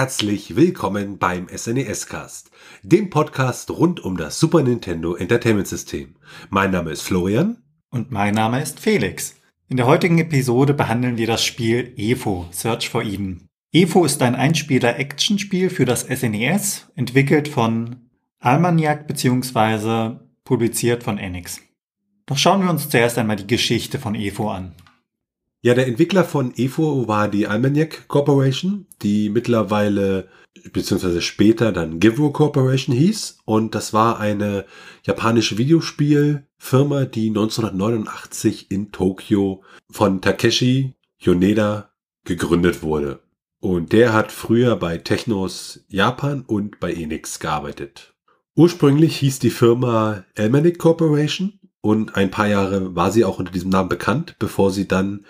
Herzlich willkommen beim SNES Cast, dem Podcast rund um das Super Nintendo Entertainment System. Mein Name ist Florian. Und mein Name ist Felix. In der heutigen Episode behandeln wir das Spiel EFO, Search for Eden. EFO ist ein Einspieler-Action-Spiel für das SNES, entwickelt von Almaniac bzw. publiziert von Enix. Doch schauen wir uns zuerst einmal die Geschichte von EFO an. Ja, der Entwickler von EFO war die Almanac Corporation, die mittlerweile beziehungsweise später dann Givro Corporation hieß. Und das war eine japanische Videospielfirma, die 1989 in Tokio von Takeshi Yoneda gegründet wurde. Und der hat früher bei Technos Japan und bei Enix gearbeitet. Ursprünglich hieß die Firma Almanic Corporation und ein paar Jahre war sie auch unter diesem Namen bekannt, bevor sie dann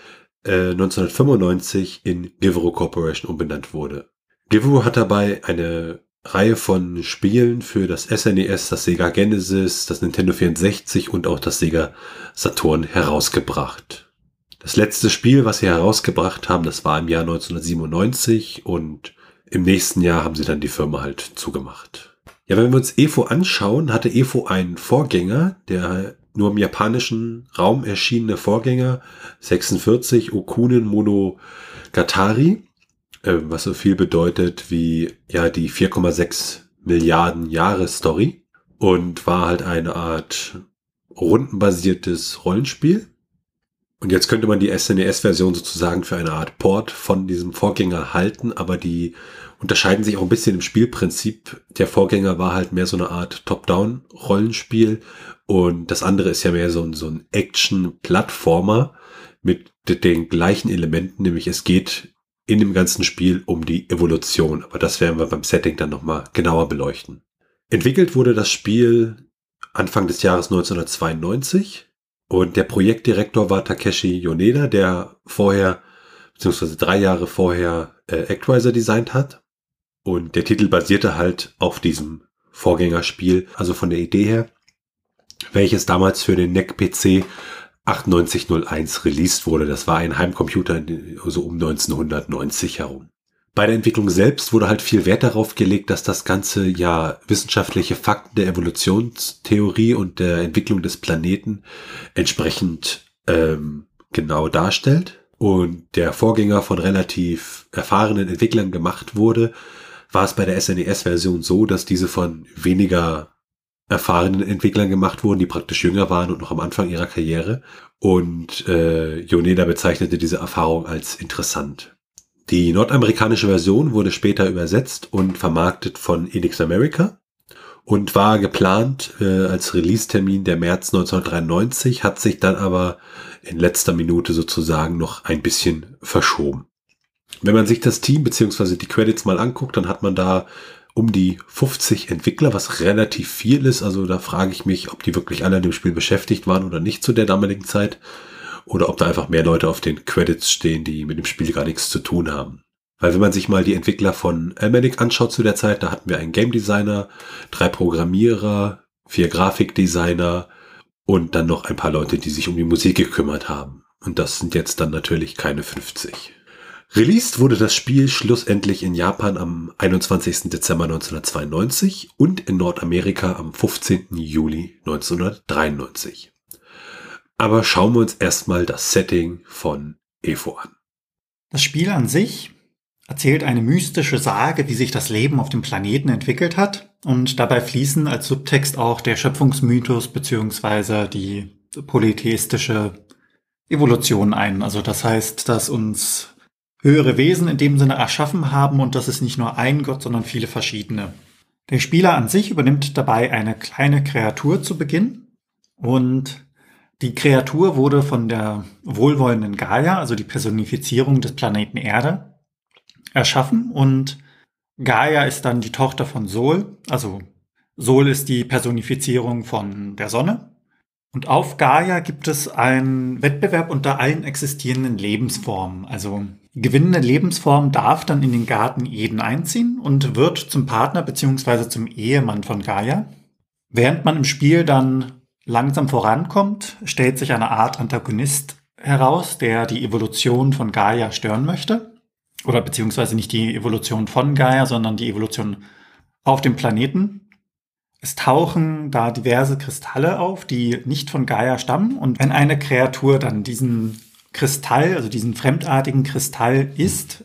äh, 1995 in Givro Corporation umbenannt wurde. Givro hat dabei eine Reihe von Spielen für das SNES, e das Sega Genesis, das Nintendo 64 und auch das Sega Saturn herausgebracht. Das letzte Spiel, was sie herausgebracht haben, das war im Jahr 1997 und im nächsten Jahr haben sie dann die Firma halt zugemacht. Ja, wenn wir uns EFO anschauen, hatte EFO einen Vorgänger, der nur im japanischen Raum erschienene Vorgänger 46 Okunen Monogatari, äh, was so viel bedeutet wie ja die 4,6 Milliarden Jahre Story und war halt eine Art rundenbasiertes Rollenspiel. Und jetzt könnte man die SNES-Version sozusagen für eine Art Port von diesem Vorgänger halten, aber die unterscheiden sich auch ein bisschen im Spielprinzip. Der Vorgänger war halt mehr so eine Art Top-Down-Rollenspiel und das andere ist ja mehr so ein, so ein Action-Plattformer mit den gleichen Elementen, nämlich es geht in dem ganzen Spiel um die Evolution. Aber das werden wir beim Setting dann nochmal genauer beleuchten. Entwickelt wurde das Spiel Anfang des Jahres 1992 und der Projektdirektor war Takeshi Yoneda, der vorher, beziehungsweise drei Jahre vorher äh, Actwiser designt hat. Und der Titel basierte halt auf diesem Vorgängerspiel, also von der Idee her welches damals für den NEC PC 9801 released wurde. Das war ein Heimcomputer so um 1990 herum. Bei der Entwicklung selbst wurde halt viel Wert darauf gelegt, dass das Ganze ja wissenschaftliche Fakten der Evolutionstheorie und der Entwicklung des Planeten entsprechend ähm, genau darstellt. Und der Vorgänger von relativ erfahrenen Entwicklern gemacht wurde, war es bei der SNES-Version so, dass diese von weniger erfahrenen Entwicklern gemacht wurden, die praktisch jünger waren und noch am Anfang ihrer Karriere. Und äh, Yoneda bezeichnete diese Erfahrung als interessant. Die nordamerikanische Version wurde später übersetzt und vermarktet von Enix America und war geplant äh, als Release-Termin der März 1993, hat sich dann aber in letzter Minute sozusagen noch ein bisschen verschoben. Wenn man sich das Team beziehungsweise die Credits mal anguckt, dann hat man da um die 50 Entwickler, was relativ viel ist. Also da frage ich mich, ob die wirklich alle an dem Spiel beschäftigt waren oder nicht zu der damaligen Zeit. Oder ob da einfach mehr Leute auf den Credits stehen, die mit dem Spiel gar nichts zu tun haben. Weil wenn man sich mal die Entwickler von Almanic anschaut zu der Zeit, da hatten wir einen Game Designer, drei Programmierer, vier Grafikdesigner und dann noch ein paar Leute, die sich um die Musik gekümmert haben. Und das sind jetzt dann natürlich keine 50. Released wurde das Spiel schlussendlich in Japan am 21. Dezember 1992 und in Nordamerika am 15. Juli 1993. Aber schauen wir uns erstmal das Setting von EFO an. Das Spiel an sich erzählt eine mystische Sage, wie sich das Leben auf dem Planeten entwickelt hat und dabei fließen als Subtext auch der Schöpfungsmythos beziehungsweise die polytheistische Evolution ein. Also das heißt, dass uns höhere Wesen in dem Sinne erschaffen haben und das ist nicht nur ein Gott, sondern viele verschiedene. Der Spieler an sich übernimmt dabei eine kleine Kreatur zu Beginn und die Kreatur wurde von der wohlwollenden Gaia, also die Personifizierung des Planeten Erde, erschaffen und Gaia ist dann die Tochter von Sol, also Sol ist die Personifizierung von der Sonne. Und auf Gaia gibt es einen Wettbewerb unter allen existierenden Lebensformen. Also gewinnende Lebensform darf dann in den Garten Eden einziehen und wird zum Partner beziehungsweise zum Ehemann von Gaia. Während man im Spiel dann langsam vorankommt, stellt sich eine Art Antagonist heraus, der die Evolution von Gaia stören möchte. oder beziehungsweise nicht die Evolution von Gaia, sondern die Evolution auf dem Planeten. Es tauchen da diverse Kristalle auf, die nicht von Gaia stammen. Und wenn eine Kreatur dann diesen Kristall, also diesen fremdartigen Kristall isst,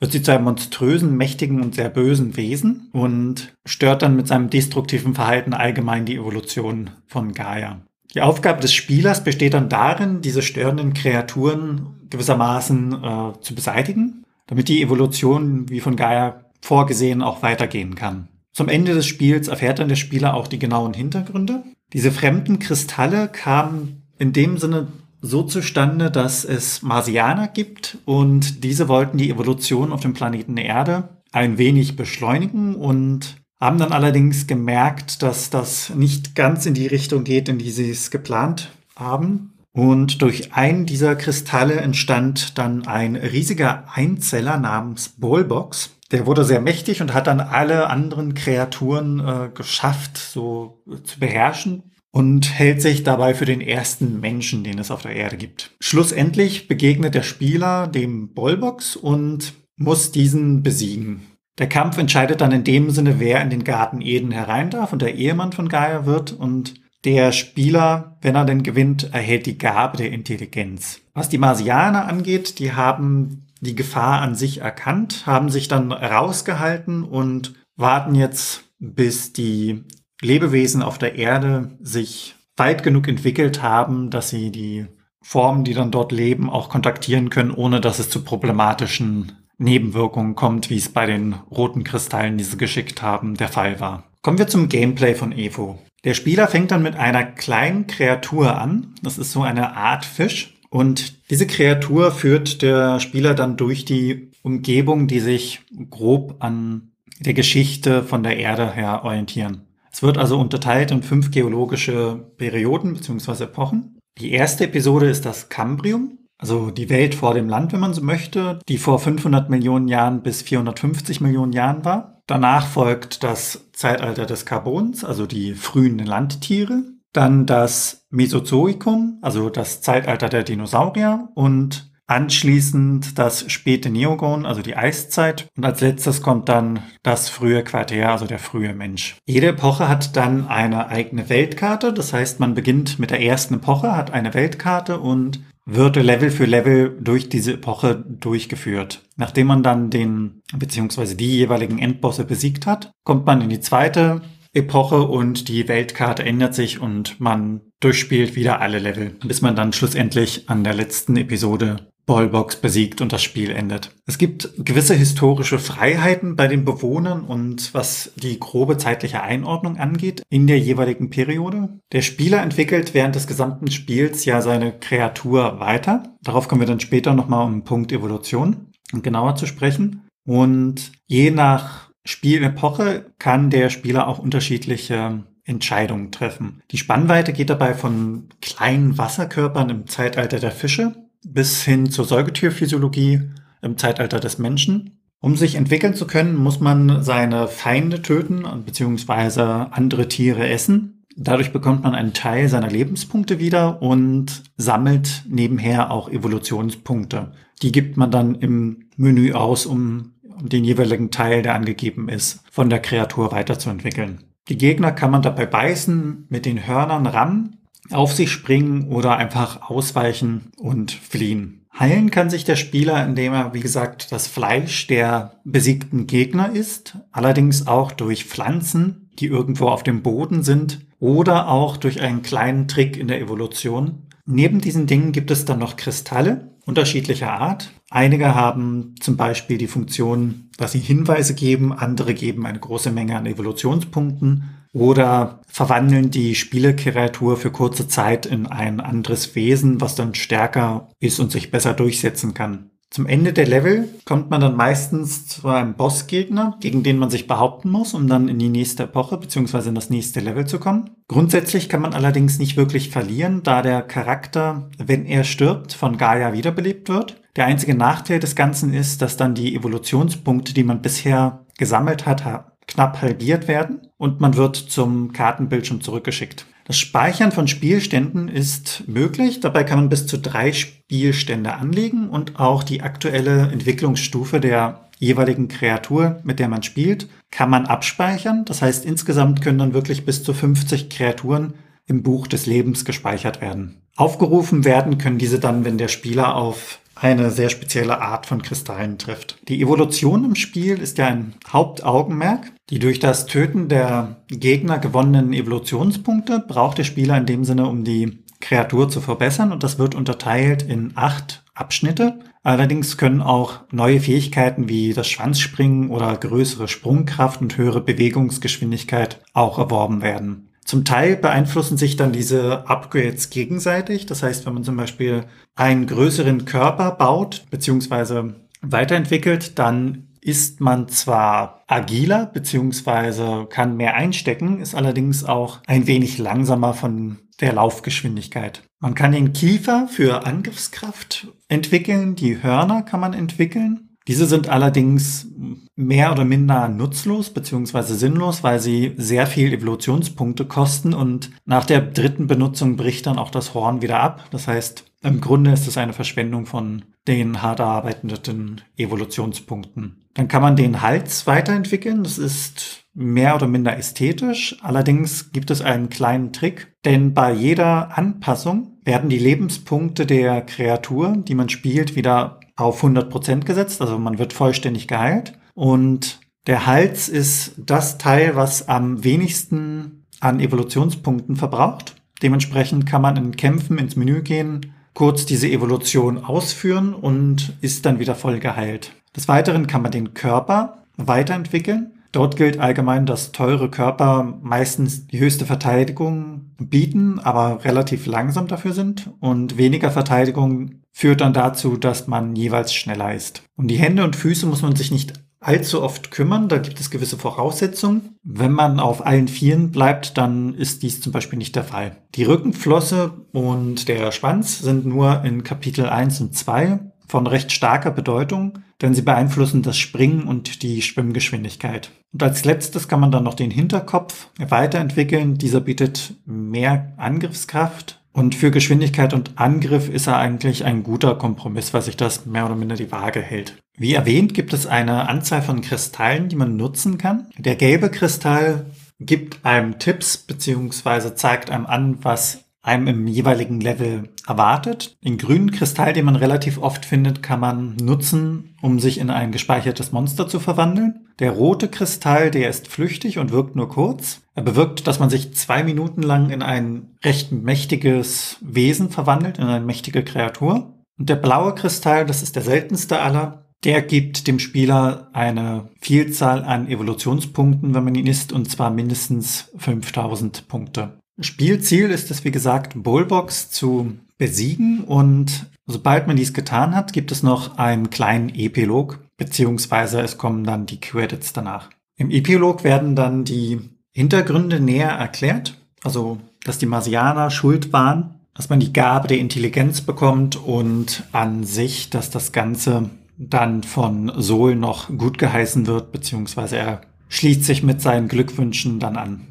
wird sie zu einem monströsen, mächtigen und sehr bösen Wesen und stört dann mit seinem destruktiven Verhalten allgemein die Evolution von Gaia. Die Aufgabe des Spielers besteht dann darin, diese störenden Kreaturen gewissermaßen äh, zu beseitigen, damit die Evolution, wie von Gaia vorgesehen, auch weitergehen kann. Zum Ende des Spiels erfährt dann der Spieler auch die genauen Hintergründe. Diese fremden Kristalle kamen in dem Sinne so zustande, dass es Marsianer gibt und diese wollten die Evolution auf dem Planeten Erde ein wenig beschleunigen und haben dann allerdings gemerkt, dass das nicht ganz in die Richtung geht, in die sie es geplant haben. Und durch einen dieser Kristalle entstand dann ein riesiger Einzeller namens Ballbox. Der wurde sehr mächtig und hat dann alle anderen Kreaturen äh, geschafft, so zu beherrschen und hält sich dabei für den ersten Menschen, den es auf der Erde gibt. Schlussendlich begegnet der Spieler dem Bollbox und muss diesen besiegen. Der Kampf entscheidet dann in dem Sinne, wer in den Garten Eden herein darf und der Ehemann von Gaia wird und der Spieler, wenn er denn gewinnt, erhält die Gabe der Intelligenz. Was die Marsianer angeht, die haben die Gefahr an sich erkannt, haben sich dann rausgehalten und warten jetzt, bis die Lebewesen auf der Erde sich weit genug entwickelt haben, dass sie die Formen, die dann dort leben, auch kontaktieren können, ohne dass es zu problematischen Nebenwirkungen kommt, wie es bei den roten Kristallen, die sie geschickt haben, der Fall war. Kommen wir zum Gameplay von Evo. Der Spieler fängt dann mit einer kleinen Kreatur an. Das ist so eine Art Fisch. Und diese Kreatur führt der Spieler dann durch die Umgebung, die sich grob an der Geschichte von der Erde her orientieren. Es wird also unterteilt in fünf geologische Perioden bzw. Epochen. Die erste Episode ist das Kambrium, also die Welt vor dem Land, wenn man so möchte, die vor 500 Millionen Jahren bis 450 Millionen Jahren war. Danach folgt das Zeitalter des Carbons, also die frühen Landtiere. Dann das Mesozoikum, also das Zeitalter der Dinosaurier und Anschließend das späte Neogon, also die Eiszeit. Und als letztes kommt dann das frühe Quartär, also der frühe Mensch. Jede Epoche hat dann eine eigene Weltkarte. Das heißt, man beginnt mit der ersten Epoche, hat eine Weltkarte und wird Level für Level durch diese Epoche durchgeführt. Nachdem man dann den, beziehungsweise die jeweiligen Endbosse besiegt hat, kommt man in die zweite Epoche und die Weltkarte ändert sich und man durchspielt wieder alle Level, bis man dann schlussendlich an der letzten Episode Ballbox besiegt und das Spiel endet. Es gibt gewisse historische Freiheiten bei den Bewohnern und was die grobe zeitliche Einordnung angeht in der jeweiligen Periode. Der Spieler entwickelt während des gesamten Spiels ja seine Kreatur weiter. Darauf kommen wir dann später nochmal um Punkt Evolution genauer zu sprechen. Und je nach Spielepoche kann der Spieler auch unterschiedliche Entscheidungen treffen. Die Spannweite geht dabei von kleinen Wasserkörpern im Zeitalter der Fische bis hin zur Säugetierphysiologie im Zeitalter des Menschen. Um sich entwickeln zu können, muss man seine Feinde töten bzw. andere Tiere essen. Dadurch bekommt man einen Teil seiner Lebenspunkte wieder und sammelt nebenher auch Evolutionspunkte. Die gibt man dann im Menü aus, um den jeweiligen Teil, der angegeben ist, von der Kreatur weiterzuentwickeln. Die Gegner kann man dabei beißen, mit den Hörnern ran auf sich springen oder einfach ausweichen und fliehen. Heilen kann sich der Spieler, indem er, wie gesagt, das Fleisch der besiegten Gegner isst, allerdings auch durch Pflanzen, die irgendwo auf dem Boden sind, oder auch durch einen kleinen Trick in der Evolution. Neben diesen Dingen gibt es dann noch Kristalle unterschiedlicher Art. Einige haben zum Beispiel die Funktion, dass sie Hinweise geben, andere geben eine große Menge an Evolutionspunkten oder verwandeln die Spielekreatur für kurze Zeit in ein anderes Wesen, was dann stärker ist und sich besser durchsetzen kann. Zum Ende der Level kommt man dann meistens zu einem Bossgegner, gegen den man sich behaupten muss, um dann in die nächste Epoche bzw. in das nächste Level zu kommen. Grundsätzlich kann man allerdings nicht wirklich verlieren, da der Charakter, wenn er stirbt, von Gaia wiederbelebt wird. Der einzige Nachteil des Ganzen ist, dass dann die Evolutionspunkte, die man bisher gesammelt hat, knapp halbiert werden und man wird zum Kartenbildschirm zurückgeschickt. Das Speichern von Spielständen ist möglich. Dabei kann man bis zu drei Spielstände anlegen und auch die aktuelle Entwicklungsstufe der jeweiligen Kreatur, mit der man spielt, kann man abspeichern. Das heißt, insgesamt können dann wirklich bis zu 50 Kreaturen im Buch des Lebens gespeichert werden. Aufgerufen werden können diese dann, wenn der Spieler auf eine sehr spezielle Art von Kristallen trifft. Die Evolution im Spiel ist ja ein Hauptaugenmerk. Die durch das Töten der Gegner gewonnenen Evolutionspunkte braucht der Spieler in dem Sinne, um die Kreatur zu verbessern und das wird unterteilt in acht Abschnitte. Allerdings können auch neue Fähigkeiten wie das Schwanzspringen oder größere Sprungkraft und höhere Bewegungsgeschwindigkeit auch erworben werden. Zum Teil beeinflussen sich dann diese Upgrades gegenseitig. Das heißt, wenn man zum Beispiel einen größeren Körper baut bzw. weiterentwickelt, dann ist man zwar agiler bzw. kann mehr einstecken, ist allerdings auch ein wenig langsamer von der Laufgeschwindigkeit. Man kann den Kiefer für Angriffskraft entwickeln, die Hörner kann man entwickeln diese sind allerdings mehr oder minder nutzlos bzw. sinnlos, weil sie sehr viel Evolutionspunkte kosten und nach der dritten Benutzung bricht dann auch das Horn wieder ab. Das heißt, im Grunde ist es eine Verschwendung von den hart erarbeiteten Evolutionspunkten. Dann kann man den Hals weiterentwickeln. Das ist mehr oder minder ästhetisch. Allerdings gibt es einen kleinen Trick, denn bei jeder Anpassung werden die Lebenspunkte der Kreatur, die man spielt, wieder auf 100 Prozent gesetzt, also man wird vollständig geheilt. Und der Hals ist das Teil, was am wenigsten an Evolutionspunkten verbraucht. Dementsprechend kann man in Kämpfen ins Menü gehen, kurz diese Evolution ausführen und ist dann wieder voll geheilt. Des Weiteren kann man den Körper weiterentwickeln. Dort gilt allgemein, dass teure Körper meistens die höchste Verteidigung bieten, aber relativ langsam dafür sind und weniger Verteidigung führt dann dazu, dass man jeweils schneller ist. Um die Hände und Füße muss man sich nicht allzu oft kümmern. Da gibt es gewisse Voraussetzungen. Wenn man auf allen Vieren bleibt, dann ist dies zum Beispiel nicht der Fall. Die Rückenflosse und der Schwanz sind nur in Kapitel 1 und 2 von recht starker Bedeutung, denn sie beeinflussen das Springen und die Schwimmgeschwindigkeit. Und als letztes kann man dann noch den Hinterkopf weiterentwickeln. Dieser bietet mehr Angriffskraft und für Geschwindigkeit und Angriff ist er eigentlich ein guter Kompromiss, weil sich das mehr oder minder die Waage hält. Wie erwähnt, gibt es eine Anzahl von Kristallen, die man nutzen kann. Der gelbe Kristall gibt einem Tipps beziehungsweise zeigt einem an, was einem im jeweiligen Level erwartet. Den grünen Kristall, den man relativ oft findet, kann man nutzen, um sich in ein gespeichertes Monster zu verwandeln. Der rote Kristall, der ist flüchtig und wirkt nur kurz. Er bewirkt, dass man sich zwei Minuten lang in ein recht mächtiges Wesen verwandelt, in eine mächtige Kreatur. Und der blaue Kristall, das ist der seltenste aller, der gibt dem Spieler eine Vielzahl an Evolutionspunkten, wenn man ihn isst, und zwar mindestens 5000 Punkte. Spielziel ist es, wie gesagt, Bullbox zu besiegen und sobald man dies getan hat, gibt es noch einen kleinen Epilog, beziehungsweise es kommen dann die Credits danach. Im Epilog werden dann die Hintergründe näher erklärt, also dass die Marsianer schuld waren, dass man die Gabe der Intelligenz bekommt und an sich, dass das Ganze dann von Sol noch gut geheißen wird, beziehungsweise er schließt sich mit seinen Glückwünschen dann an.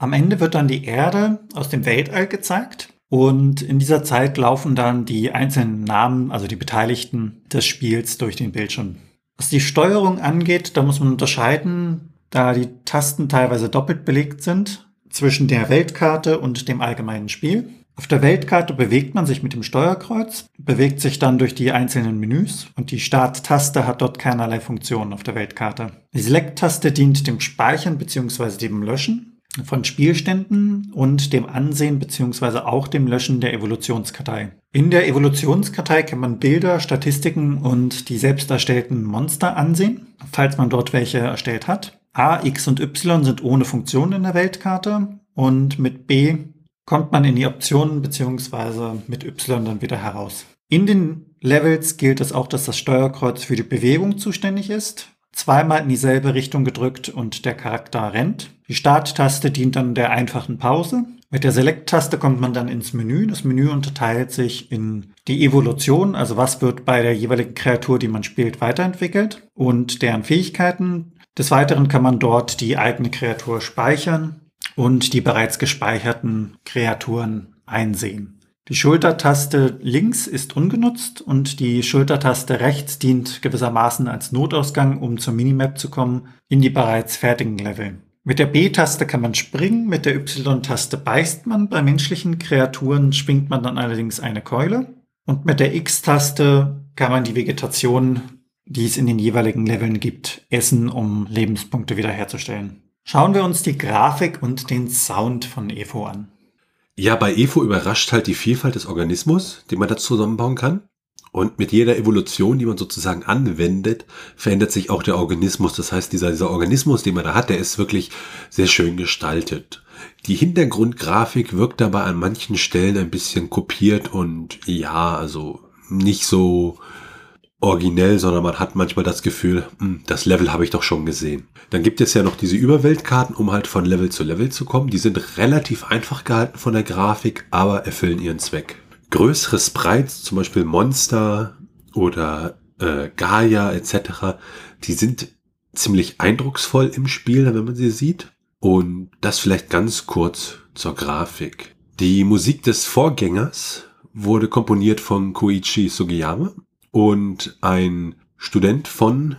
Am Ende wird dann die Erde aus dem Weltall gezeigt und in dieser Zeit laufen dann die einzelnen Namen, also die Beteiligten des Spiels durch den Bildschirm. Was die Steuerung angeht, da muss man unterscheiden, da die Tasten teilweise doppelt belegt sind zwischen der Weltkarte und dem allgemeinen Spiel. Auf der Weltkarte bewegt man sich mit dem Steuerkreuz, bewegt sich dann durch die einzelnen Menüs und die Starttaste hat dort keinerlei Funktion auf der Weltkarte. Die Select-Taste dient dem Speichern bzw. dem Löschen von Spielständen und dem Ansehen bzw. auch dem Löschen der Evolutionskartei. In der Evolutionskartei kann man Bilder, Statistiken und die selbst erstellten Monster ansehen, falls man dort welche erstellt hat. A, X und Y sind ohne Funktion in der Weltkarte und mit B kommt man in die Optionen beziehungsweise mit Y dann wieder heraus. In den Levels gilt es auch, dass das Steuerkreuz für die Bewegung zuständig ist. Zweimal in dieselbe Richtung gedrückt und der Charakter rennt. Die Starttaste dient dann der einfachen Pause. Mit der Select-Taste kommt man dann ins Menü. Das Menü unterteilt sich in die Evolution, also was wird bei der jeweiligen Kreatur, die man spielt, weiterentwickelt und deren Fähigkeiten. Des Weiteren kann man dort die eigene Kreatur speichern und die bereits gespeicherten Kreaturen einsehen. Die Schultertaste links ist ungenutzt und die Schultertaste rechts dient gewissermaßen als Notausgang, um zur Minimap zu kommen, in die bereits fertigen Level. Mit der B-Taste kann man springen, mit der Y-Taste beißt man. Bei menschlichen Kreaturen schwingt man dann allerdings eine Keule. Und mit der X-Taste kann man die Vegetation, die es in den jeweiligen Leveln gibt, essen, um Lebenspunkte wiederherzustellen. Schauen wir uns die Grafik und den Sound von EVO an. Ja, bei EFO überrascht halt die Vielfalt des Organismus, den man da zusammenbauen kann. Und mit jeder Evolution, die man sozusagen anwendet, verändert sich auch der Organismus. Das heißt, dieser, dieser Organismus, den man da hat, der ist wirklich sehr schön gestaltet. Die Hintergrundgrafik wirkt dabei an manchen Stellen ein bisschen kopiert und ja, also nicht so originell, sondern man hat manchmal das Gefühl, hm, das Level habe ich doch schon gesehen. Dann gibt es ja noch diese Überweltkarten, um halt von Level zu Level zu kommen. Die sind relativ einfach gehalten von der Grafik, aber erfüllen ihren Zweck. Größere Sprites, zum Beispiel Monster oder äh, Gaia etc., die sind ziemlich eindrucksvoll im Spiel, wenn man sie sieht. Und das vielleicht ganz kurz zur Grafik. Die Musik des Vorgängers wurde komponiert von Koichi Sugiyama und ein Student von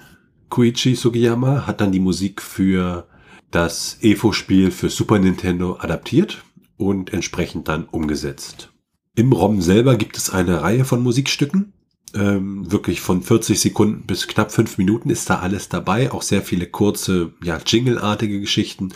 Koichi Sugiyama hat dann die Musik für das EVO-Spiel für Super Nintendo adaptiert und entsprechend dann umgesetzt. Im ROM selber gibt es eine Reihe von Musikstücken. Ähm, wirklich von 40 Sekunden bis knapp 5 Minuten ist da alles dabei. Auch sehr viele kurze, ja, Jingle-artige Geschichten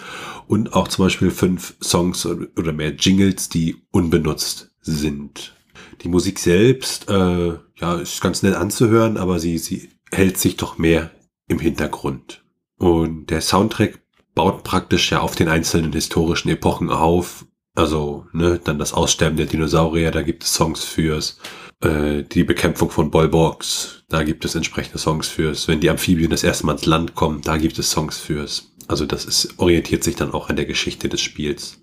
und auch zum Beispiel fünf Songs oder mehr Jingles, die unbenutzt sind. Die Musik selbst, äh, ja, ist ganz nett anzuhören, aber sie, sie hält sich doch mehr im Hintergrund. Und der Soundtrack baut praktisch ja auf den einzelnen historischen Epochen auf. Also, ne, dann das Aussterben der Dinosaurier, da gibt es Songs fürs, äh, die Bekämpfung von Bollbox, da gibt es entsprechende Songs fürs, wenn die Amphibien das erste Mal ins Land kommen, da gibt es Songs fürs. Also das ist, orientiert sich dann auch an der Geschichte des Spiels.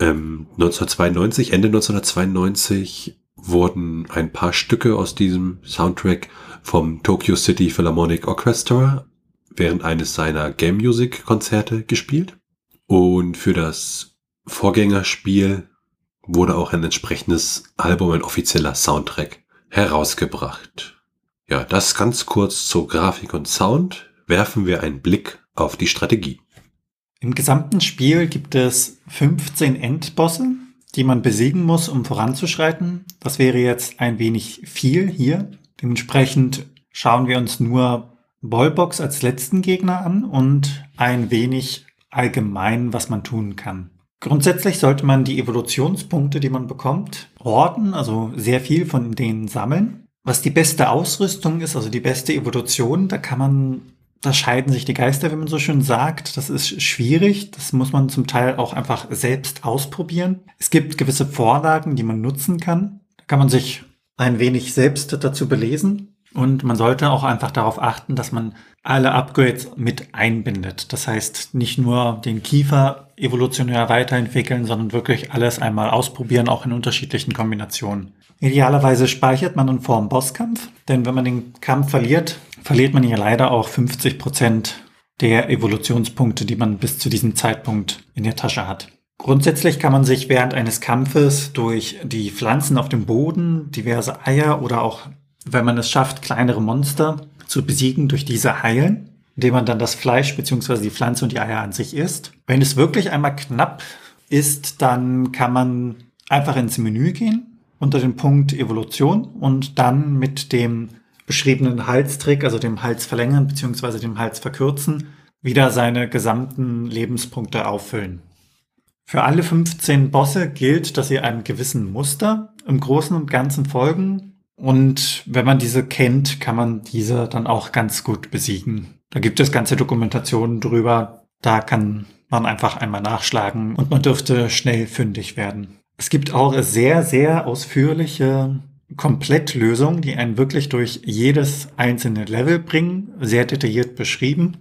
Ähm, 1992, Ende 1992 wurden ein paar Stücke aus diesem Soundtrack vom Tokyo City Philharmonic Orchestra während eines seiner Game Music Konzerte gespielt. Und für das Vorgängerspiel wurde auch ein entsprechendes Album, ein offizieller Soundtrack herausgebracht. Ja, das ganz kurz zur Grafik und Sound. Werfen wir einen Blick auf die Strategie. Im gesamten Spiel gibt es 15 Endbosse, die man besiegen muss, um voranzuschreiten. Das wäre jetzt ein wenig viel hier. Dementsprechend schauen wir uns nur Ballbox als letzten Gegner an und ein wenig allgemein, was man tun kann. Grundsätzlich sollte man die Evolutionspunkte, die man bekommt, orten, also sehr viel von denen sammeln. Was die beste Ausrüstung ist, also die beste Evolution, da kann man da scheiden sich die Geister, wie man so schön sagt. Das ist schwierig. Das muss man zum Teil auch einfach selbst ausprobieren. Es gibt gewisse Vorlagen, die man nutzen kann. Da kann man sich ein wenig selbst dazu belesen. Und man sollte auch einfach darauf achten, dass man alle Upgrades mit einbindet. Das heißt, nicht nur den Kiefer evolutionär weiterentwickeln, sondern wirklich alles einmal ausprobieren, auch in unterschiedlichen Kombinationen. Idealerweise speichert man dann vor Bosskampf, denn wenn man den Kampf verliert, verliert man ja leider auch 50 Prozent der Evolutionspunkte, die man bis zu diesem Zeitpunkt in der Tasche hat. Grundsätzlich kann man sich während eines Kampfes durch die Pflanzen auf dem Boden, diverse Eier oder auch, wenn man es schafft, kleinere Monster zu besiegen, durch diese heilen, indem man dann das Fleisch bzw. die Pflanze und die Eier an sich isst. Wenn es wirklich einmal knapp ist, dann kann man einfach ins Menü gehen unter dem Punkt Evolution und dann mit dem beschriebenen Halstrick, also dem Hals verlängern bzw. dem Hals verkürzen, wieder seine gesamten Lebenspunkte auffüllen. Für alle 15 Bosse gilt, dass sie einem gewissen Muster im Großen und Ganzen folgen. Und wenn man diese kennt, kann man diese dann auch ganz gut besiegen. Da gibt es ganze Dokumentationen drüber. Da kann man einfach einmal nachschlagen und man dürfte schnell fündig werden. Es gibt auch sehr, sehr ausführliche Komplettlösungen, die einen wirklich durch jedes einzelne Level bringen, sehr detailliert beschrieben.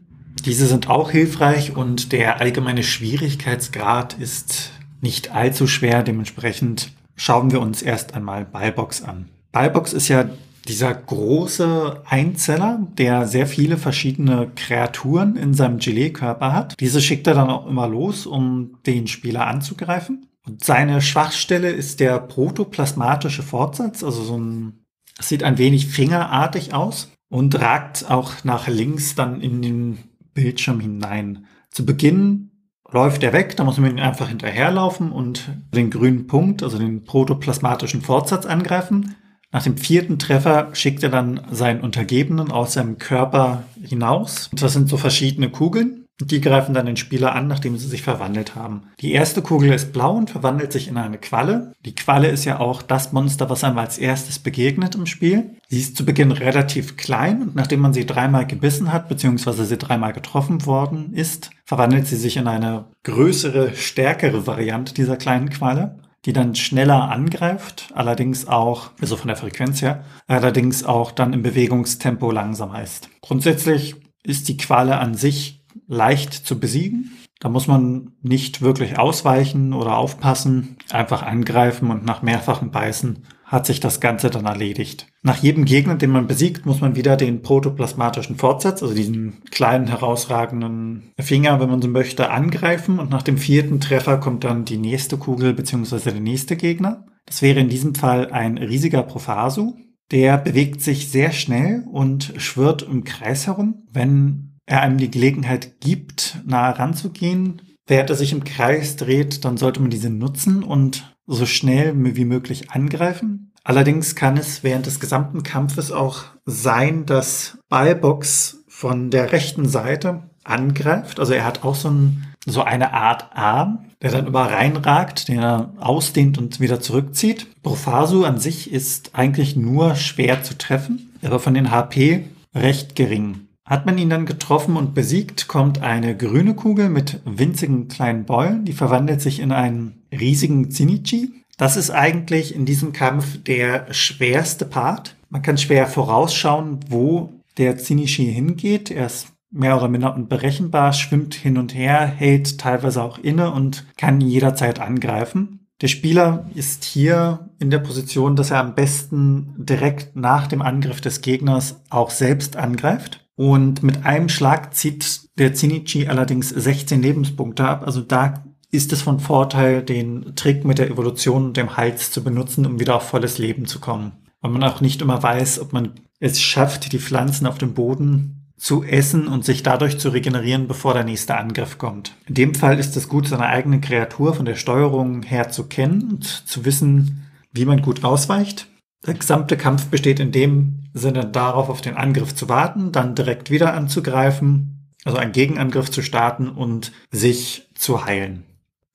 Diese sind auch hilfreich und der allgemeine Schwierigkeitsgrad ist nicht allzu schwer. Dementsprechend schauen wir uns erst einmal Ballbox an. Ballbox ist ja dieser große Einzeller, der sehr viele verschiedene Kreaturen in seinem Gelee-Körper hat. Diese schickt er dann auch immer los, um den Spieler anzugreifen. Und seine Schwachstelle ist der protoplasmatische Fortsatz, also so ein, sieht ein wenig fingerartig aus und ragt auch nach links dann in den Bildschirm hinein. Zu Beginn läuft er weg, da muss man ihn einfach hinterherlaufen und den grünen Punkt, also den protoplasmatischen Fortsatz angreifen. Nach dem vierten Treffer schickt er dann seinen Untergebenen aus seinem Körper hinaus. Das sind so verschiedene Kugeln. Die greifen dann den Spieler an, nachdem sie sich verwandelt haben. Die erste Kugel ist blau und verwandelt sich in eine Qualle. Die Qualle ist ja auch das Monster, was einem als erstes begegnet im Spiel. Sie ist zu Beginn relativ klein und nachdem man sie dreimal gebissen hat, beziehungsweise sie dreimal getroffen worden ist, verwandelt sie sich in eine größere, stärkere Variante dieser kleinen Qualle die dann schneller angreift, allerdings auch, also von der Frequenz her, allerdings auch dann im Bewegungstempo langsamer ist. Grundsätzlich ist die Qualle an sich leicht zu besiegen. Da muss man nicht wirklich ausweichen oder aufpassen, einfach angreifen und nach mehrfachen Beißen hat sich das Ganze dann erledigt. Nach jedem Gegner, den man besiegt, muss man wieder den protoplasmatischen Fortsatz, also diesen kleinen herausragenden Finger, wenn man so möchte, angreifen und nach dem vierten Treffer kommt dann die nächste Kugel bzw. der nächste Gegner. Das wäre in diesem Fall ein riesiger Profasu. Der bewegt sich sehr schnell und schwirrt im Kreis herum. Wenn er einem die Gelegenheit gibt, nah ranzugehen, während er sich im Kreis dreht, dann sollte man diese nutzen und so schnell wie möglich angreifen. Allerdings kann es während des gesamten Kampfes auch sein, dass Ballbox von der rechten Seite angreift. Also er hat auch so, ein, so eine Art Arm, der dann über reinragt, den er ausdehnt und wieder zurückzieht. Profasu an sich ist eigentlich nur schwer zu treffen, aber von den HP recht gering. Hat man ihn dann getroffen und besiegt, kommt eine grüne Kugel mit winzigen kleinen Beulen, die verwandelt sich in einen riesigen Zinichi. Das ist eigentlich in diesem Kampf der schwerste Part. Man kann schwer vorausschauen, wo der Zinichi hingeht. Er ist mehr oder minder unberechenbar, schwimmt hin und her, hält teilweise auch inne und kann jederzeit angreifen. Der Spieler ist hier in der Position, dass er am besten direkt nach dem Angriff des Gegners auch selbst angreift. Und mit einem Schlag zieht der Zinichi allerdings 16 Lebenspunkte ab. Also da ist es von Vorteil, den Trick mit der Evolution und dem Hals zu benutzen, um wieder auf volles Leben zu kommen. Weil man auch nicht immer weiß, ob man es schafft, die Pflanzen auf dem Boden zu essen und sich dadurch zu regenerieren, bevor der nächste Angriff kommt. In dem Fall ist es gut, seine eigene Kreatur von der Steuerung her zu kennen und zu wissen, wie man gut ausweicht. Der gesamte Kampf besteht in dem Sinne darauf, auf den Angriff zu warten, dann direkt wieder anzugreifen, also einen Gegenangriff zu starten und sich zu heilen.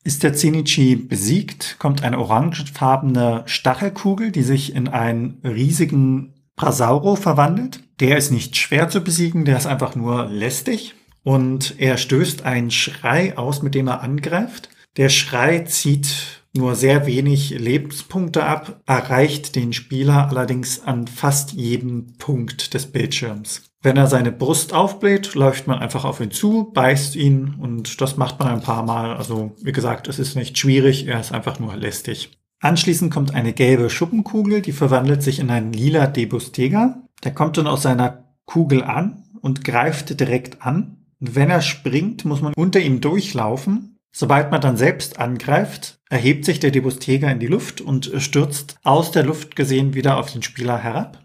Ist der Zenichi besiegt, kommt eine orangefarbene Stachelkugel, die sich in einen riesigen Prasauro verwandelt. Der ist nicht schwer zu besiegen, der ist einfach nur lästig. Und er stößt einen Schrei aus, mit dem er angreift. Der Schrei zieht nur sehr wenig Lebenspunkte ab, erreicht den Spieler allerdings an fast jedem Punkt des Bildschirms. Wenn er seine Brust aufbläht, läuft man einfach auf ihn zu, beißt ihn und das macht man ein paar Mal. Also wie gesagt, es ist nicht schwierig, er ist einfach nur lästig. Anschließend kommt eine gelbe Schuppenkugel, die verwandelt sich in einen lila Debustega. Der kommt dann aus seiner Kugel an und greift direkt an. Wenn er springt, muss man unter ihm durchlaufen Sobald man dann selbst angreift, erhebt sich der Debustega in die Luft und stürzt aus der Luft gesehen wieder auf den Spieler herab.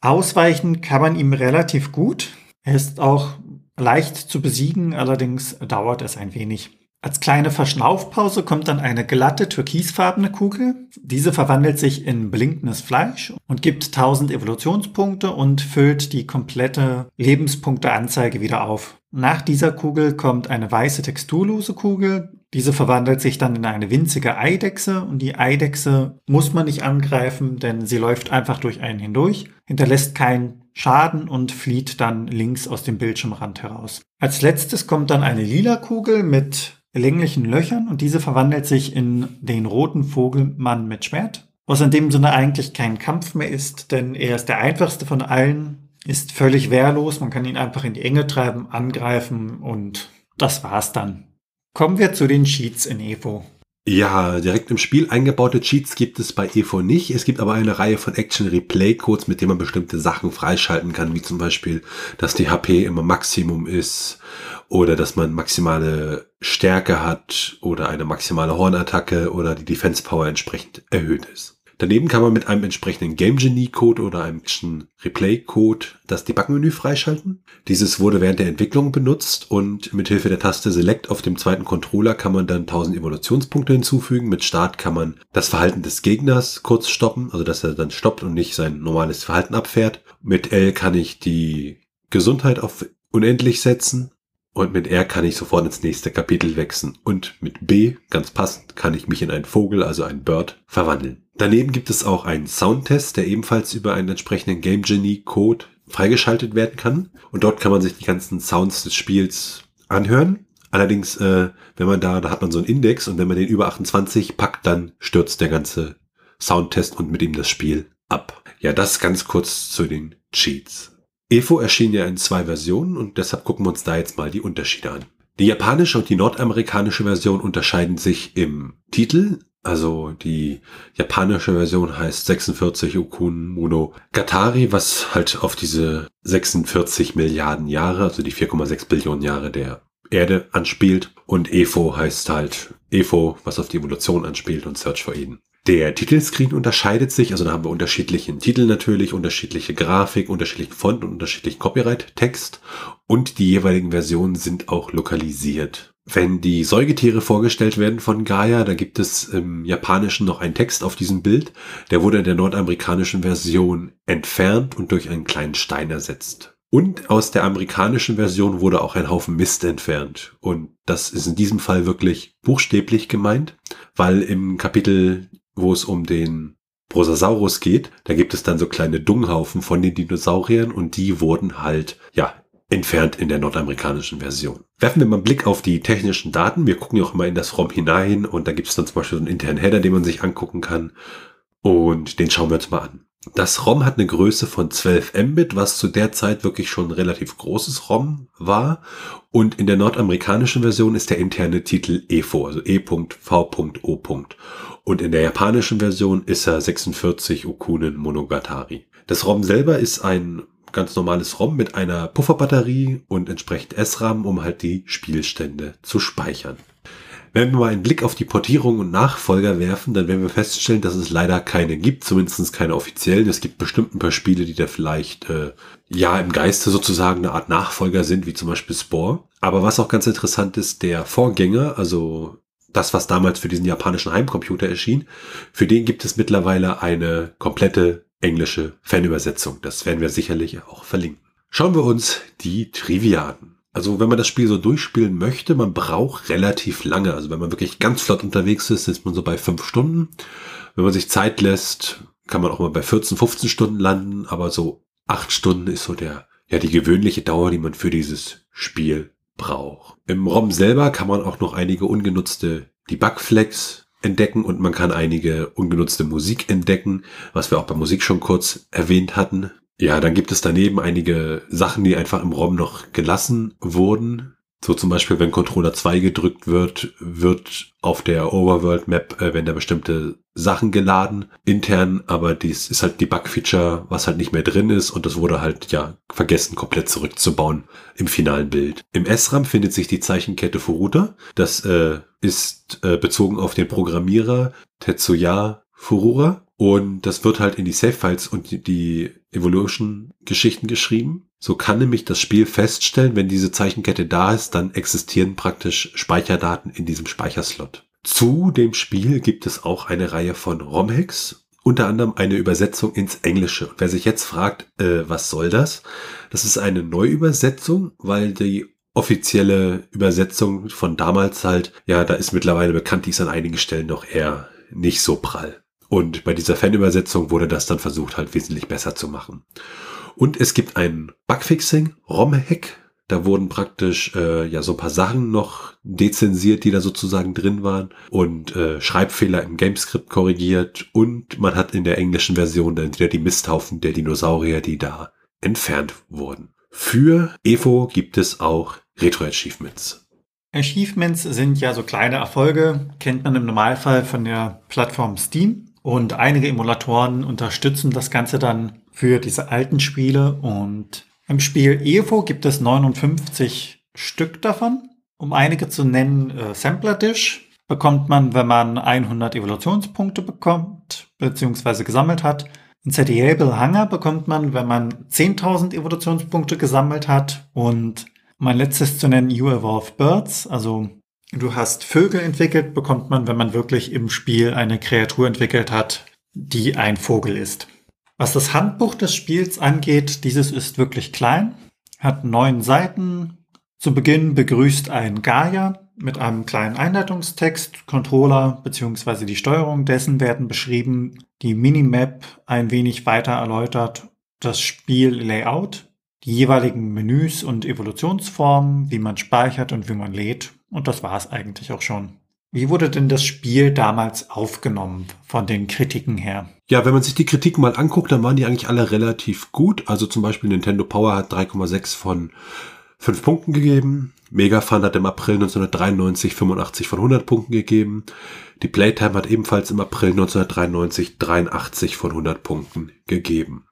Ausweichen kann man ihm relativ gut. Er ist auch leicht zu besiegen, allerdings dauert es ein wenig. Als kleine Verschnaufpause kommt dann eine glatte türkisfarbene Kugel. Diese verwandelt sich in blinkendes Fleisch und gibt 1000 Evolutionspunkte und füllt die komplette Lebenspunkteanzeige wieder auf. Nach dieser Kugel kommt eine weiße texturlose Kugel. Diese verwandelt sich dann in eine winzige Eidechse und die Eidechse muss man nicht angreifen, denn sie läuft einfach durch einen hindurch, hinterlässt keinen Schaden und flieht dann links aus dem Bildschirmrand heraus. Als letztes kommt dann eine lila Kugel mit länglichen Löchern und diese verwandelt sich in den roten Vogelmann mit Schwert, was in dem Sinne eigentlich kein Kampf mehr ist, denn er ist der einfachste von allen, ist völlig wehrlos, man kann ihn einfach in die Enge treiben, angreifen und das war's dann. Kommen wir zu den Cheats in Evo. Ja, direkt im Spiel eingebaute Cheats gibt es bei EVO nicht. Es gibt aber eine Reihe von Action Replay Codes, mit denen man bestimmte Sachen freischalten kann, wie zum Beispiel, dass die HP immer Maximum ist oder dass man maximale Stärke hat oder eine maximale Hornattacke oder die Defense Power entsprechend erhöht ist. Daneben kann man mit einem entsprechenden Game Genie Code oder einem Action Replay Code das Debug-Menü freischalten. Dieses wurde während der Entwicklung benutzt und mit Hilfe der Taste Select auf dem zweiten Controller kann man dann 1000 Evolutionspunkte hinzufügen. Mit Start kann man das Verhalten des Gegners kurz stoppen, also dass er dann stoppt und nicht sein normales Verhalten abfährt. Mit L kann ich die Gesundheit auf unendlich setzen und mit R kann ich sofort ins nächste Kapitel wechseln. Und mit B, ganz passend, kann ich mich in einen Vogel, also ein Bird, verwandeln. Daneben gibt es auch einen Soundtest, der ebenfalls über einen entsprechenden Game Genie Code freigeschaltet werden kann. Und dort kann man sich die ganzen Sounds des Spiels anhören. Allerdings, äh, wenn man da, da hat man so einen Index und wenn man den über 28 packt, dann stürzt der ganze Soundtest und mit ihm das Spiel ab. Ja, das ganz kurz zu den Cheats. EFO erschien ja in zwei Versionen und deshalb gucken wir uns da jetzt mal die Unterschiede an. Die japanische und die nordamerikanische Version unterscheiden sich im Titel, also die japanische Version heißt 46 Okun Monogatari, was halt auf diese 46 Milliarden Jahre, also die 4,6 Billionen Jahre der Erde anspielt. Und EFO heißt halt EFO, was auf die Evolution anspielt und Search for Eden. Der Titelscreen unterscheidet sich, also da haben wir unterschiedlichen Titel natürlich, unterschiedliche Grafik, unterschiedlichen Font und unterschiedlichen Copyright-Text und die jeweiligen Versionen sind auch lokalisiert. Wenn die Säugetiere vorgestellt werden von Gaia, da gibt es im Japanischen noch einen Text auf diesem Bild. Der wurde in der nordamerikanischen Version entfernt und durch einen kleinen Stein ersetzt. Und aus der amerikanischen Version wurde auch ein Haufen Mist entfernt. Und das ist in diesem Fall wirklich buchstäblich gemeint, weil im Kapitel, wo es um den Brosasaurus geht, da gibt es dann so kleine Dunghaufen von den Dinosauriern und die wurden halt, ja, entfernt in der nordamerikanischen Version. Werfen wir mal einen Blick auf die technischen Daten. Wir gucken ja auch immer in das ROM hinein und da gibt es dann zum Beispiel so einen internen Header, den man sich angucken kann. Und den schauen wir uns mal an. Das ROM hat eine Größe von 12 Mbit, was zu der Zeit wirklich schon relativ großes ROM war. Und in der nordamerikanischen Version ist der interne Titel EFO, also E.V.O. Und in der japanischen Version ist er 46 Okunen Monogatari. Das ROM selber ist ein ganz normales ROM mit einer Pufferbatterie und entsprechend SRAM, um halt die Spielstände zu speichern. Wenn wir mal einen Blick auf die Portierung und Nachfolger werfen, dann werden wir feststellen, dass es leider keine gibt, zumindest keine offiziellen. Es gibt bestimmt ein paar Spiele, die da vielleicht äh, ja im Geiste sozusagen eine Art Nachfolger sind, wie zum Beispiel Spore. Aber was auch ganz interessant ist, der Vorgänger, also das, was damals für diesen japanischen Heimcomputer erschien, für den gibt es mittlerweile eine komplette englische Fanübersetzung. Das werden wir sicherlich auch verlinken. Schauen wir uns die Trivia an. Also wenn man das Spiel so durchspielen möchte, man braucht relativ lange. Also wenn man wirklich ganz flott unterwegs ist, ist man so bei fünf Stunden. Wenn man sich Zeit lässt, kann man auch mal bei 14, 15 Stunden landen. Aber so acht Stunden ist so der, ja, die gewöhnliche Dauer, die man für dieses Spiel braucht. Im ROM selber kann man auch noch einige ungenutzte Debug-Flags entdecken und man kann einige ungenutzte Musik entdecken, was wir auch bei Musik schon kurz erwähnt hatten. Ja, dann gibt es daneben einige Sachen, die einfach im ROM noch gelassen wurden. So zum Beispiel, wenn Controller 2 gedrückt wird, wird auf der Overworld Map, äh, wenn da bestimmte Sachen geladen, intern, aber dies ist halt die Bug-Feature, was halt nicht mehr drin ist und das wurde halt, ja, vergessen, komplett zurückzubauen im finalen Bild. Im SRAM findet sich die Zeichenkette Furuta. Das äh, ist äh, bezogen auf den Programmierer Tetsuya Furura und das wird halt in die Save-Files und die, Evolution-Geschichten geschrieben. So kann nämlich das Spiel feststellen, wenn diese Zeichenkette da ist, dann existieren praktisch Speicherdaten in diesem Speicherslot. Zu dem Spiel gibt es auch eine Reihe von ROM-Hacks, unter anderem eine Übersetzung ins Englische. Wer sich jetzt fragt, äh, was soll das? Das ist eine Neuübersetzung, weil die offizielle Übersetzung von damals halt, ja, da ist mittlerweile bekannt, die ist an einigen Stellen noch eher nicht so prall. Und bei dieser Fanübersetzung wurde das dann versucht, halt wesentlich besser zu machen. Und es gibt ein Bugfixing, ROM-Hack, da wurden praktisch äh, ja so ein paar Sachen noch dezensiert, die da sozusagen drin waren und äh, Schreibfehler im Gamescript korrigiert und man hat in der englischen Version dann wieder die Misthaufen der Dinosaurier, die da entfernt wurden. Für Evo gibt es auch Retro-Achievements. Achievements sind ja so kleine Erfolge, kennt man im Normalfall von der Plattform Steam. Und einige Emulatoren unterstützen das Ganze dann für diese alten Spiele. Und im Spiel Evo gibt es 59 Stück davon. Um einige zu nennen, äh, Sampler Dish bekommt man, wenn man 100 Evolutionspunkte bekommt, beziehungsweise gesammelt hat. Insatiable Hunger bekommt man, wenn man 10.000 Evolutionspunkte gesammelt hat. Und mein letztes zu nennen, You Evolve Birds, also du hast Vögel entwickelt, bekommt man, wenn man wirklich im Spiel eine Kreatur entwickelt hat, die ein Vogel ist. Was das Handbuch des Spiels angeht, dieses ist wirklich klein, hat neun Seiten. Zu Beginn begrüßt ein Gaia mit einem kleinen Einleitungstext. Controller bzw. die Steuerung dessen werden beschrieben. Die Minimap ein wenig weiter erläutert. Das Spiel-Layout die jeweiligen Menüs und Evolutionsformen, wie man speichert und wie man lädt. Und das war es eigentlich auch schon. Wie wurde denn das Spiel damals aufgenommen von den Kritiken her? Ja, wenn man sich die Kritiken mal anguckt, dann waren die eigentlich alle relativ gut. Also zum Beispiel Nintendo Power hat 3,6 von 5 Punkten gegeben. Megafun hat im April 1993 85 von 100 Punkten gegeben. Die Playtime hat ebenfalls im April 1993 83 von 100 Punkten gegeben.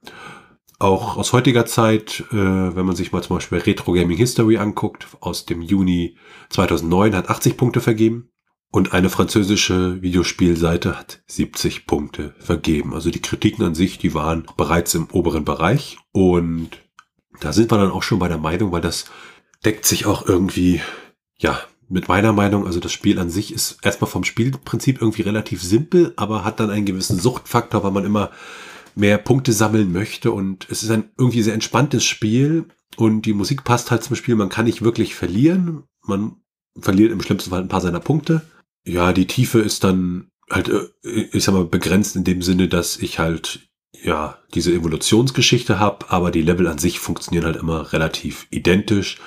Auch aus heutiger Zeit, äh, wenn man sich mal zum Beispiel Retro Gaming History anguckt, aus dem Juni 2009 hat 80 Punkte vergeben. Und eine französische Videospielseite hat 70 Punkte vergeben. Also die Kritiken an sich, die waren bereits im oberen Bereich. Und da sind wir dann auch schon bei der Meinung, weil das deckt sich auch irgendwie, ja, mit meiner Meinung, also das Spiel an sich ist erstmal vom Spielprinzip irgendwie relativ simpel, aber hat dann einen gewissen Suchtfaktor, weil man immer mehr Punkte sammeln möchte. Und es ist ein irgendwie sehr entspanntes Spiel. Und die Musik passt halt zum Spiel. Man kann nicht wirklich verlieren. Man verliert im schlimmsten Fall ein paar seiner Punkte. Ja, die Tiefe ist dann halt, äh, ich sag mal, begrenzt in dem Sinne, dass ich halt, ja, diese Evolutionsgeschichte habe, aber die Level an sich funktionieren halt immer relativ identisch.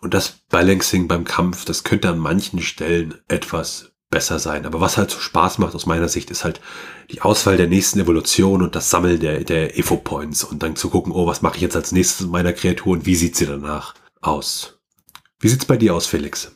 Und das Balancing beim Kampf, das könnte an manchen Stellen etwas besser sein. Aber was halt so Spaß macht aus meiner Sicht, ist halt die Auswahl der nächsten Evolution und das Sammeln der, der Evo-Points und dann zu gucken, oh, was mache ich jetzt als nächstes mit meiner Kreatur und wie sieht sie danach aus? Wie sieht's bei dir aus, Felix?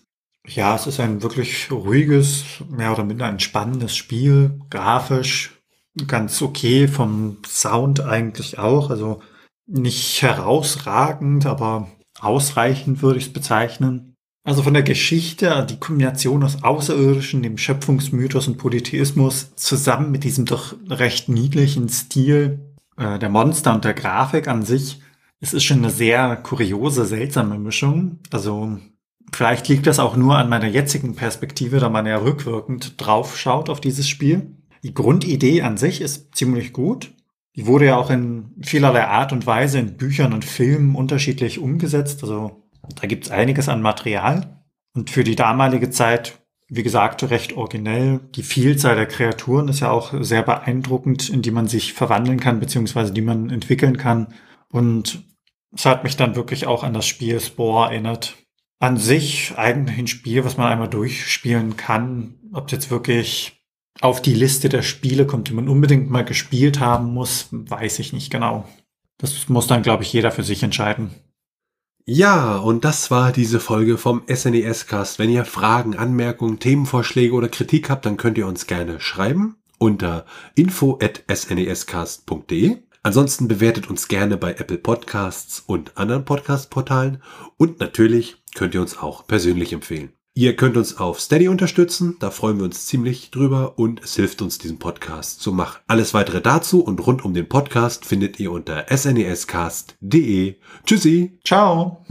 Ja, es ist ein wirklich ruhiges, mehr oder minder entspannendes Spiel, grafisch ganz okay, vom Sound eigentlich auch, also nicht herausragend, aber ausreichend würde ich es bezeichnen. Also von der Geschichte, die Kombination aus Außerirdischen, dem Schöpfungsmythos und Polytheismus zusammen mit diesem doch recht niedlichen Stil äh, der Monster und der Grafik an sich, es ist schon eine sehr kuriose, seltsame Mischung. Also vielleicht liegt das auch nur an meiner jetzigen Perspektive, da man ja rückwirkend drauf schaut auf dieses Spiel. Die Grundidee an sich ist ziemlich gut. Die wurde ja auch in vielerlei Art und Weise in Büchern und Filmen unterschiedlich umgesetzt. Also da gibt es einiges an Material. Und für die damalige Zeit, wie gesagt, recht originell. Die Vielzahl der Kreaturen ist ja auch sehr beeindruckend, in die man sich verwandeln kann, beziehungsweise die man entwickeln kann. Und es hat mich dann wirklich auch an das Spiel Spore erinnert. An sich eigentlich ein Spiel, was man einmal durchspielen kann. Ob es jetzt wirklich auf die Liste der Spiele kommt, die man unbedingt mal gespielt haben muss, weiß ich nicht genau. Das muss dann, glaube ich, jeder für sich entscheiden. Ja, und das war diese Folge vom SNES Cast. Wenn ihr Fragen, Anmerkungen, Themenvorschläge oder Kritik habt, dann könnt ihr uns gerne schreiben unter info@snescast.de. Ansonsten bewertet uns gerne bei Apple Podcasts und anderen Podcast-Portalen und natürlich könnt ihr uns auch persönlich empfehlen. Ihr könnt uns auf Steady unterstützen, da freuen wir uns ziemlich drüber und es hilft uns, diesen Podcast zu machen. Alles weitere dazu und rund um den Podcast findet ihr unter snescast.de. Tschüssi. Ciao.